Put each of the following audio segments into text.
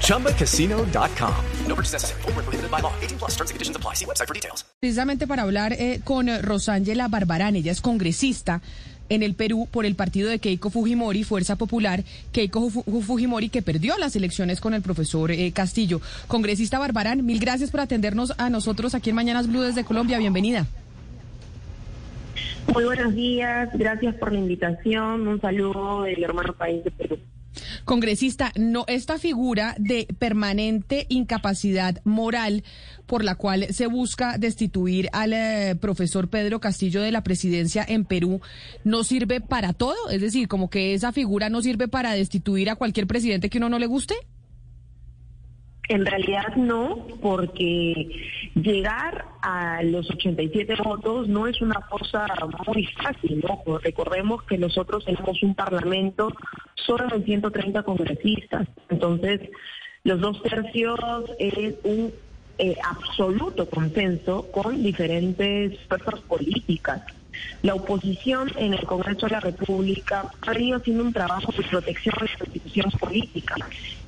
ChumbaCasino.com. No purchase necessary. Full prohibited by law. 18 plus terms and conditions apply. See website for details. Precisamente para hablar eh, con Rosángela Barbarán, ella es congresista en el Perú por el partido de Keiko Fujimori, Fuerza Popular, Keiko Fujimori, que perdió las elecciones con el profesor eh, Castillo. Congresista Barbarán, mil gracias por atendernos a nosotros aquí en Mañanas Blue desde Colombia. Bienvenida. Muy buenos días, gracias por la invitación. Un saludo del hermano país de Perú. Congresista, no esta figura de permanente incapacidad moral por la cual se busca destituir al eh, profesor Pedro Castillo de la presidencia en Perú no sirve para todo, es decir, como que esa figura no sirve para destituir a cualquier presidente que uno no le guste. En realidad no, porque llegar a los 87 votos no es una cosa muy fácil, ¿no? Recordemos que nosotros tenemos un parlamento solo de 130 congresistas, entonces los dos tercios es un eh, absoluto consenso con diferentes fuerzas políticas. La oposición en el Congreso de la República ha venido haciendo un trabajo de protección de las instituciones políticas,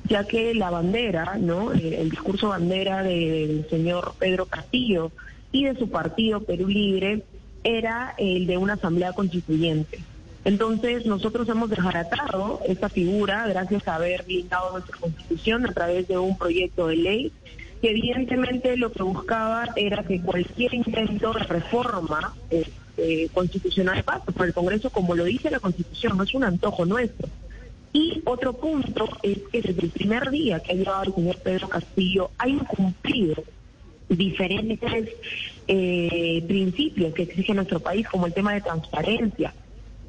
ya que la bandera, ¿no? El, discurso bandera del señor Pedro Castillo y de su partido Perú Libre era el de una asamblea constituyente. Entonces, nosotros hemos desbaratado esta figura gracias a haber blindado nuestra constitución a través de un proyecto de ley que evidentemente lo que buscaba era que cualquier intento de reforma eh, constitucional pase por el Congreso, como lo dice la Constitución, no es un antojo nuestro. Y otro punto es que desde el primer día que ha llegado el señor Pedro Castillo ha incumplido diferentes eh, principios que exige nuestro país, como el tema de transparencia,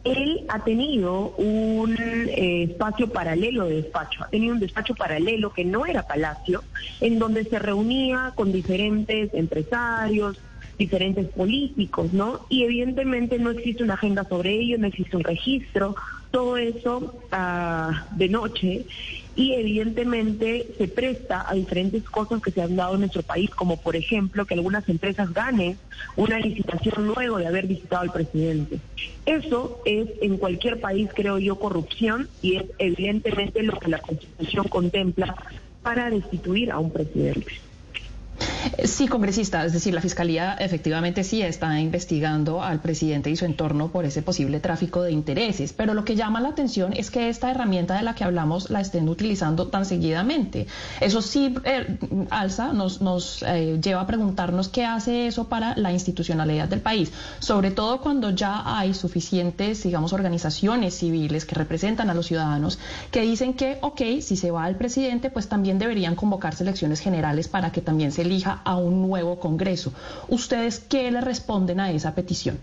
él ha tenido un eh, espacio paralelo de despacho, ha tenido un despacho paralelo que no era palacio, en donde se reunía con diferentes empresarios, diferentes políticos, ¿no? Y evidentemente no existe una agenda sobre ello, no existe un registro, todo eso ah, de noche y evidentemente se presta a diferentes cosas que se han dado en nuestro país, como por ejemplo que algunas empresas ganen una licitación luego de haber visitado al presidente. Eso es en cualquier país, creo yo, corrupción y es evidentemente lo que la Constitución contempla para destituir a un presidente. Sí, congresista, es decir, la Fiscalía efectivamente sí está investigando al presidente y su entorno por ese posible tráfico de intereses, pero lo que llama la atención es que esta herramienta de la que hablamos la estén utilizando tan seguidamente. Eso sí, eh, alza, nos, nos eh, lleva a preguntarnos qué hace eso para la institucionalidad del país, sobre todo cuando ya hay suficientes, digamos, organizaciones civiles que representan a los ciudadanos que dicen que, ok, si se va el presidente, pues también deberían convocarse elecciones generales para que también se elija a un nuevo Congreso. ¿Ustedes qué le responden a esa petición?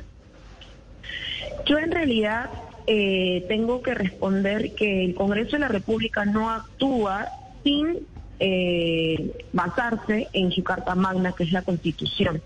Yo en realidad eh, tengo que responder que el Congreso de la República no actúa sin eh, basarse en su Carta Magna, que es la Constitución.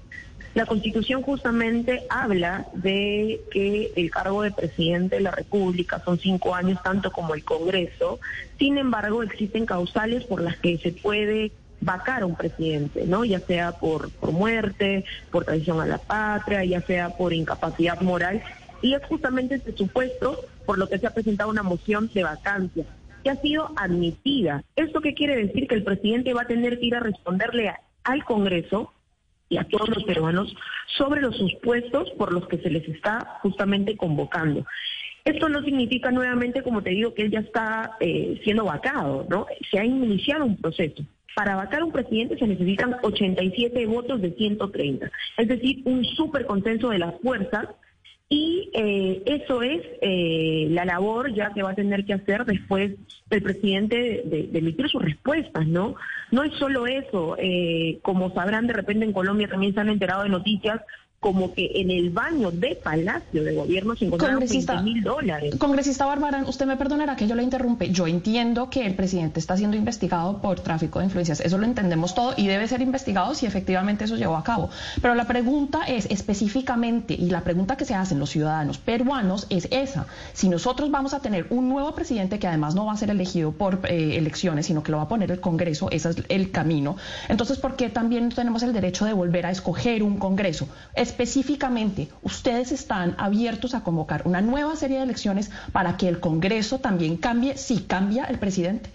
La Constitución justamente habla de que el cargo de presidente de la República son cinco años, tanto como el Congreso. Sin embargo, existen causales por las que se puede vacar a un presidente, ¿no? Ya sea por, por muerte, por traición a la patria, ya sea por incapacidad moral. Y es justamente este supuesto por lo que se ha presentado una moción de vacancia que ha sido admitida. ¿Esto qué quiere decir? Que el presidente va a tener que ir a responderle al Congreso y a todos los peruanos sobre los supuestos por los que se les está justamente convocando. Esto no significa nuevamente, como te digo, que él ya está eh, siendo vacado, ¿no? Se ha iniciado un proceso. Para vacar un presidente se necesitan 87 votos de 130, es decir, un super consenso de las fuerzas y eh, eso es eh, la labor ya que va a tener que hacer después el presidente de, emitir sus respuestas, ¿no? No es solo eso, eh, como sabrán de repente en Colombia también se han enterado de noticias como que en el baño de Palacio de Gobierno se encontraron 20 mil dólares. Congresista Bárbara, usted me perdonará que yo le interrumpe. Yo entiendo que el presidente está siendo investigado por tráfico de influencias. Eso lo entendemos todo y debe ser investigado si efectivamente eso llevó a cabo. Pero la pregunta es específicamente, y la pregunta que se hacen los ciudadanos peruanos es esa. Si nosotros vamos a tener un nuevo presidente que además no va a ser elegido por eh, elecciones, sino que lo va a poner el Congreso, ese es el camino. Entonces, ¿por qué también tenemos el derecho de volver a escoger un Congreso? Específicamente, ustedes están abiertos a convocar una nueva serie de elecciones para que el Congreso también cambie si cambia el presidente.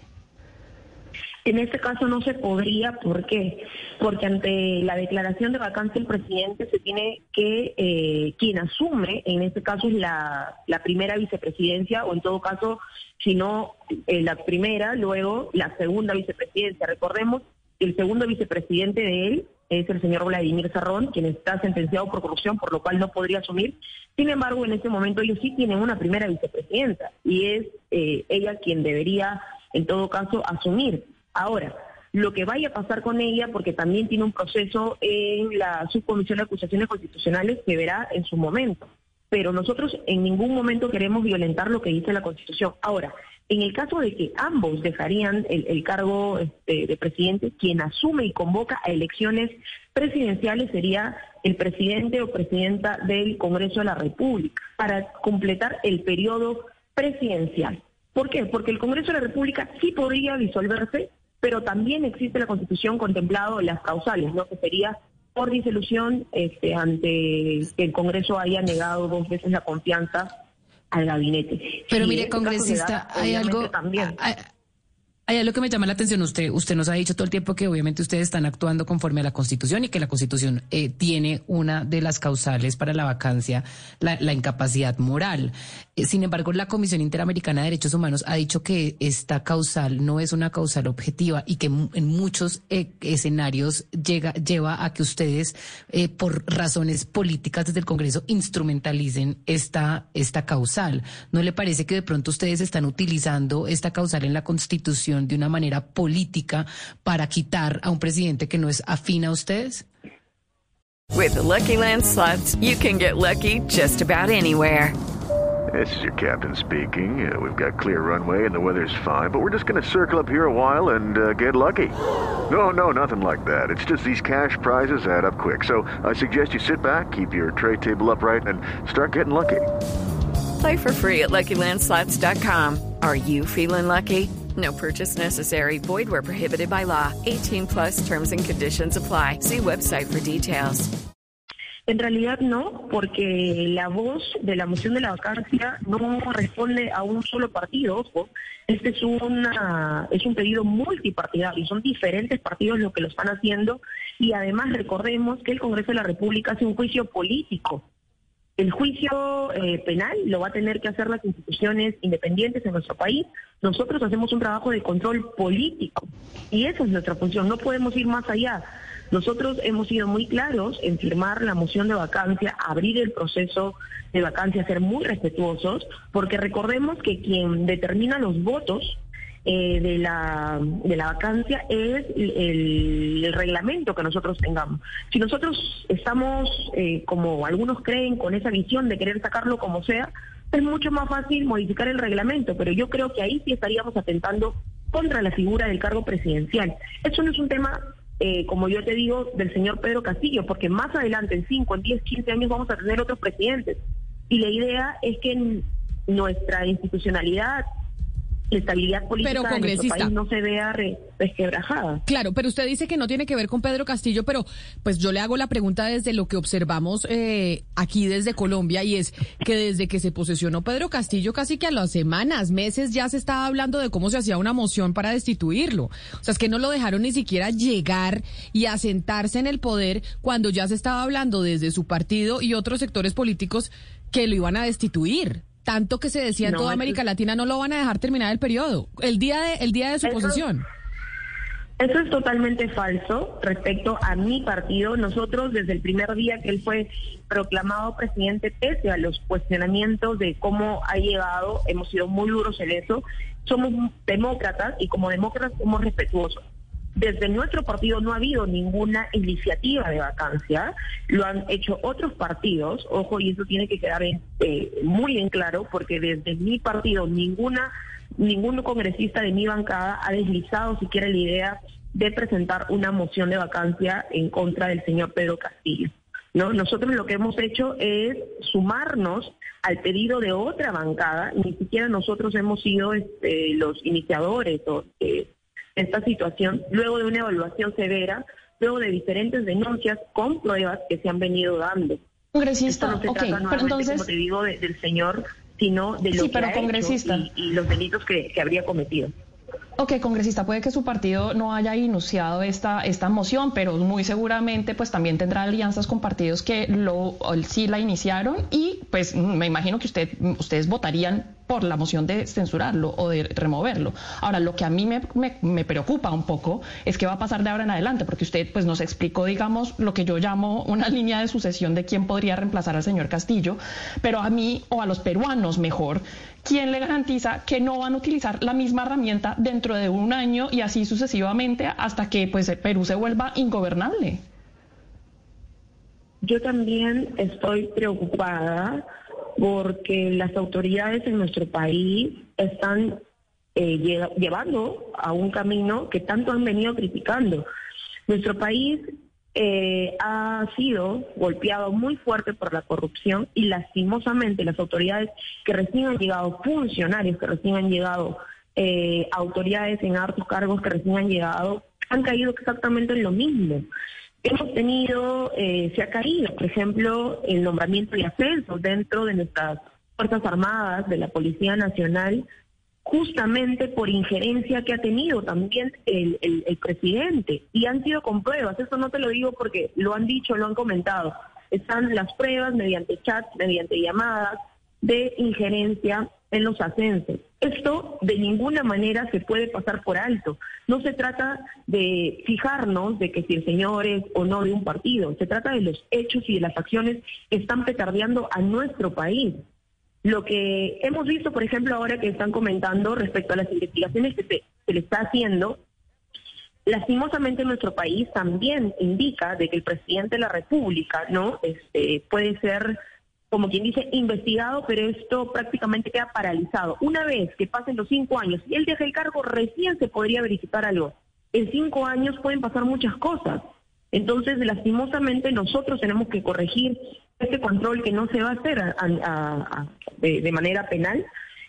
En este caso no se podría, ¿por qué? Porque ante la declaración de vacancia del presidente se tiene que, eh, quien asume, en este caso es la, primera vicepresidencia, o en todo caso, si no eh, la primera, luego la segunda vicepresidencia. Recordemos el segundo vicepresidente de él es el señor Vladimir Sarrón, quien está sentenciado por corrupción, por lo cual no podría asumir. Sin embargo, en este momento ellos sí tienen una primera vicepresidenta y es eh, ella quien debería, en todo caso, asumir. Ahora, lo que vaya a pasar con ella, porque también tiene un proceso en la subcomisión de acusaciones constitucionales que verá en su momento. Pero nosotros en ningún momento queremos violentar lo que dice la Constitución. Ahora, en el caso de que ambos dejarían el, cargo este, de presidente, quien asume y convoca a elecciones presidenciales sería el presidente o presidenta del Congreso de la República para completar el periodo presidencial. ¿Por qué? Porque el Congreso de la República sí podría disolverse, pero también existe la Constitución contemplado las causales, ¿no? Que sería por disolución este, ante que el Congreso haya negado dos veces la confianza al gabinete. Pero mire, congresista, hay algo... También. Hay algo que me llama la atención. Usted, usted nos ha dicho todo el tiempo que obviamente ustedes están actuando conforme a la Constitución y que la Constitución eh, tiene una de las causales para la vacancia, la, incapacidad moral. Eh, sin embargo, la Comisión Interamericana de Derechos Humanos ha dicho que esta causal no es una causal objetiva y que en muchos eh, escenarios llega, lleva a que ustedes, por razones políticas desde el Congreso, instrumentalicen esta, esta causal. ¿No le parece que de pronto ustedes están utilizando esta causal en la Constitución? De una manera política para quitar a un presidente que no es afín a ustedes? With Lucky Land slots, you can get lucky just about anywhere. This is your captain speaking. Uh, we've got clear runway and the weather's fine, but we're just going to circle up here a while and uh, get lucky. No, no, nothing like that. It's just these cash prizes add up quick. So I suggest you sit back, keep your tray table upright, and start getting lucky. Play for free at LuckyLandSlots.com. Are you feeling lucky? No purchase necessary. Void where prohibited by law. 18 plus terms and conditions apply. See website for details. En realidad no, porque la voz de la moción de la vacancia no responde a un solo partido. Ojo, este es, una, es un pedido multipartidario, son diferentes partidos los que lo están haciendo y además recordemos que el Congreso de la República hace un juicio político el juicio eh, penal lo va a tener que hacer las instituciones independientes en nuestro país. Nosotros hacemos un trabajo de control político y esa es nuestra función. No podemos ir más allá. Nosotros hemos sido muy claros en firmar la moción de vacancia, abrir el proceso de vacancia, ser muy respetuosos, porque recordemos que quien determina los votos eh, de, la, de la vacancia es el, reglamento que nosotros tengamos. Si nosotros estamos, eh, como algunos creen, con esa visión de querer sacarlo como sea, es mucho más fácil modificar el reglamento, pero yo creo que ahí sí estaríamos atentando contra la figura del cargo presidencial. Eso no es un tema, eh, como yo te digo, del señor Pedro Castillo, porque más adelante, en 5, en 10, 15 años, vamos a tener otros presidentes. Y la idea es que nuestra institucionalidad la estabilidad política pero, de país no se vea resquebrajada. Claro, pero usted dice que no tiene que ver con Pedro Castillo, pero pues yo le hago la pregunta desde lo que observamos eh, aquí desde Colombia y es que desde que se posesionó Pedro Castillo casi que a las semanas, meses ya se estaba hablando de cómo se hacía una moción para destituirlo. O sea, es que no lo dejaron ni siquiera llegar y asentarse en el poder cuando ya se estaba hablando desde su partido y otros sectores políticos que lo iban a destituir tanto que se decía en toda América Latina, no lo van a dejar terminar el periodo, el día de, el día de su posesión. Eso es totalmente falso respecto a mi partido. Nosotros desde el primer día que él fue proclamado presidente, pese a los cuestionamientos de cómo ha llegado, hemos sido muy duros en eso, somos demócratas y como demócratas somos respetuosos. Desde nuestro partido no ha habido ninguna iniciativa de vacancia, lo han hecho otros partidos, ojo, y eso tiene que quedar eh, muy en claro, porque desde mi partido ninguna, ningún congresista de mi bancada ha deslizado siquiera la idea de presentar una moción de vacancia en contra del señor Pedro Castillo. ¿no? Nosotros lo que hemos hecho es sumarnos al pedido de otra bancada, ni siquiera nosotros hemos sido este, los iniciadores de esta situación, luego de una evaluación severa, luego de diferentes denuncias con pruebas que se han venido dando. Congresista, no se trata pero entonces... como te digo, del señor, sino de lo que ha congresista. Hecho y, los delitos que habría cometido. Ok, congresista, puede que su partido no haya iniciado esta, esta moción, pero muy seguramente pues también tendrá alianzas con partidos que lo, sí la iniciaron y pues me imagino que usted, ustedes votarían por la moción de censurarlo o de removerlo. Ahora, lo que a mí me, me, preocupa un poco es qué va a pasar de ahora en adelante, porque usted pues nos explicó, digamos, lo que yo llamo una línea de sucesión de quién podría reemplazar al señor Castillo, pero a mí o a los peruanos mejor, ¿quién le garantiza que no van a utilizar la misma herramienta dentro de un año y así sucesivamente hasta que pues Perú se vuelva ingobernable? Yo también estoy preocupada porque las autoridades en nuestro país están eh, llevando a un camino que tanto han venido criticando. Nuestro país eh, ha sido golpeado muy fuerte por la corrupción y lastimosamente las autoridades que recién han llegado, funcionarios que recién han llegado, eh, autoridades en altos cargos que recién han llegado, han caído exactamente en lo mismo hemos tenido, eh, se ha caído, por ejemplo, el nombramiento y ascenso dentro de nuestras Fuerzas Armadas, de la Policía Nacional, justamente por injerencia que ha tenido también el, el, presidente. Y han sido con pruebas, eso no te lo digo porque lo han dicho, lo han comentado. Están las pruebas mediante chats, mediante llamadas de injerencia en los ascensos. Esto de ninguna manera se puede pasar por alto. No se trata de fijarnos de que si el señor es o no de un partido, se trata de los hechos y de las acciones que están petardeando a nuestro país. Lo que hemos visto, por ejemplo, ahora que están comentando respecto a las investigaciones que se, le está haciendo, lastimosamente nuestro país también indica de que el presidente de la República, ¿no? Este, puede ser como quien dice, investigado, pero esto prácticamente queda paralizado. Una vez que pasen los cinco años y él deja el cargo, recién se podría verificar algo. En cinco años pueden pasar muchas cosas. Entonces, lastimosamente, nosotros tenemos que corregir este control que no se va a hacer de manera penal,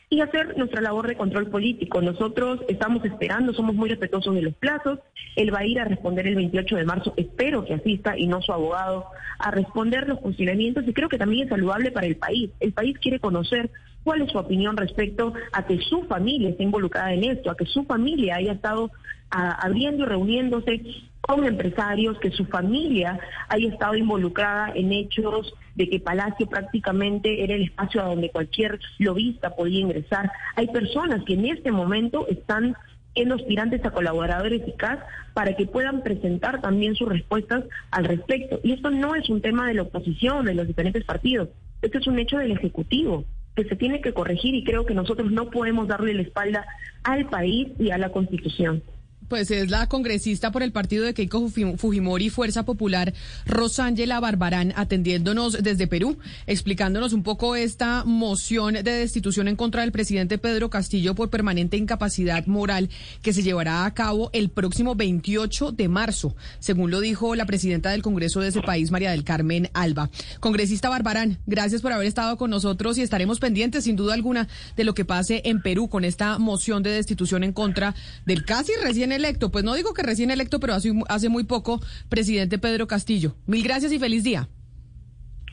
y hacer nuestra labor de control político. Nosotros estamos esperando, somos muy respetuosos de los plazos. Él va a ir a responder el 28 de marzo, espero que asista y no su abogado, a responder los funcionamientos y creo que también es saludable para el país. El país quiere conocer cuál es su opinión respecto a que su familia esté involucrada en esto, a que su familia haya estado abriendo y reuniéndose con empresarios, que su familia haya estado involucrada en hechos de que Palacio prácticamente era el espacio a donde cualquier lobista podía ingresar. Hay personas que en este momento están en aspirantes a colaborador eficaz para que puedan presentar también sus respuestas al respecto. Y esto no es un tema de la oposición, de los diferentes partidos, esto es un hecho del Ejecutivo que se tiene que corregir y creo que nosotros no podemos darle la espalda al país y a la Constitución. Pues es la congresista por el partido de Keiko Fujimori, Fuerza Popular, Rosángela Barbarán, atendiéndonos desde Perú, explicándonos un poco esta moción de destitución en contra del presidente Pedro Castillo por permanente incapacidad moral que se llevará a cabo el próximo 28 de marzo, según lo dijo la presidenta del Congreso de ese país, María del Carmen Alba. Congresista Barbarán, gracias por haber estado con nosotros y estaremos pendientes, sin duda alguna, de lo que pase en Perú con esta moción de destitución en contra del casi recién electo, pues no digo que recién electo, pero hace, hace muy poco, presidente Pedro Castillo. Mil gracias y feliz día.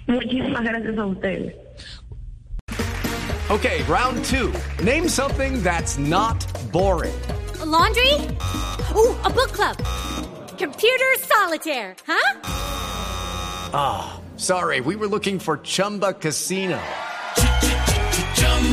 Muchísimas gracias a ustedes. Okay, round two. Name something that's not boring. laundry? Ooh, a book club. Computer solitaire, huh? Ah, oh, sorry, we were looking for Chumba Casino.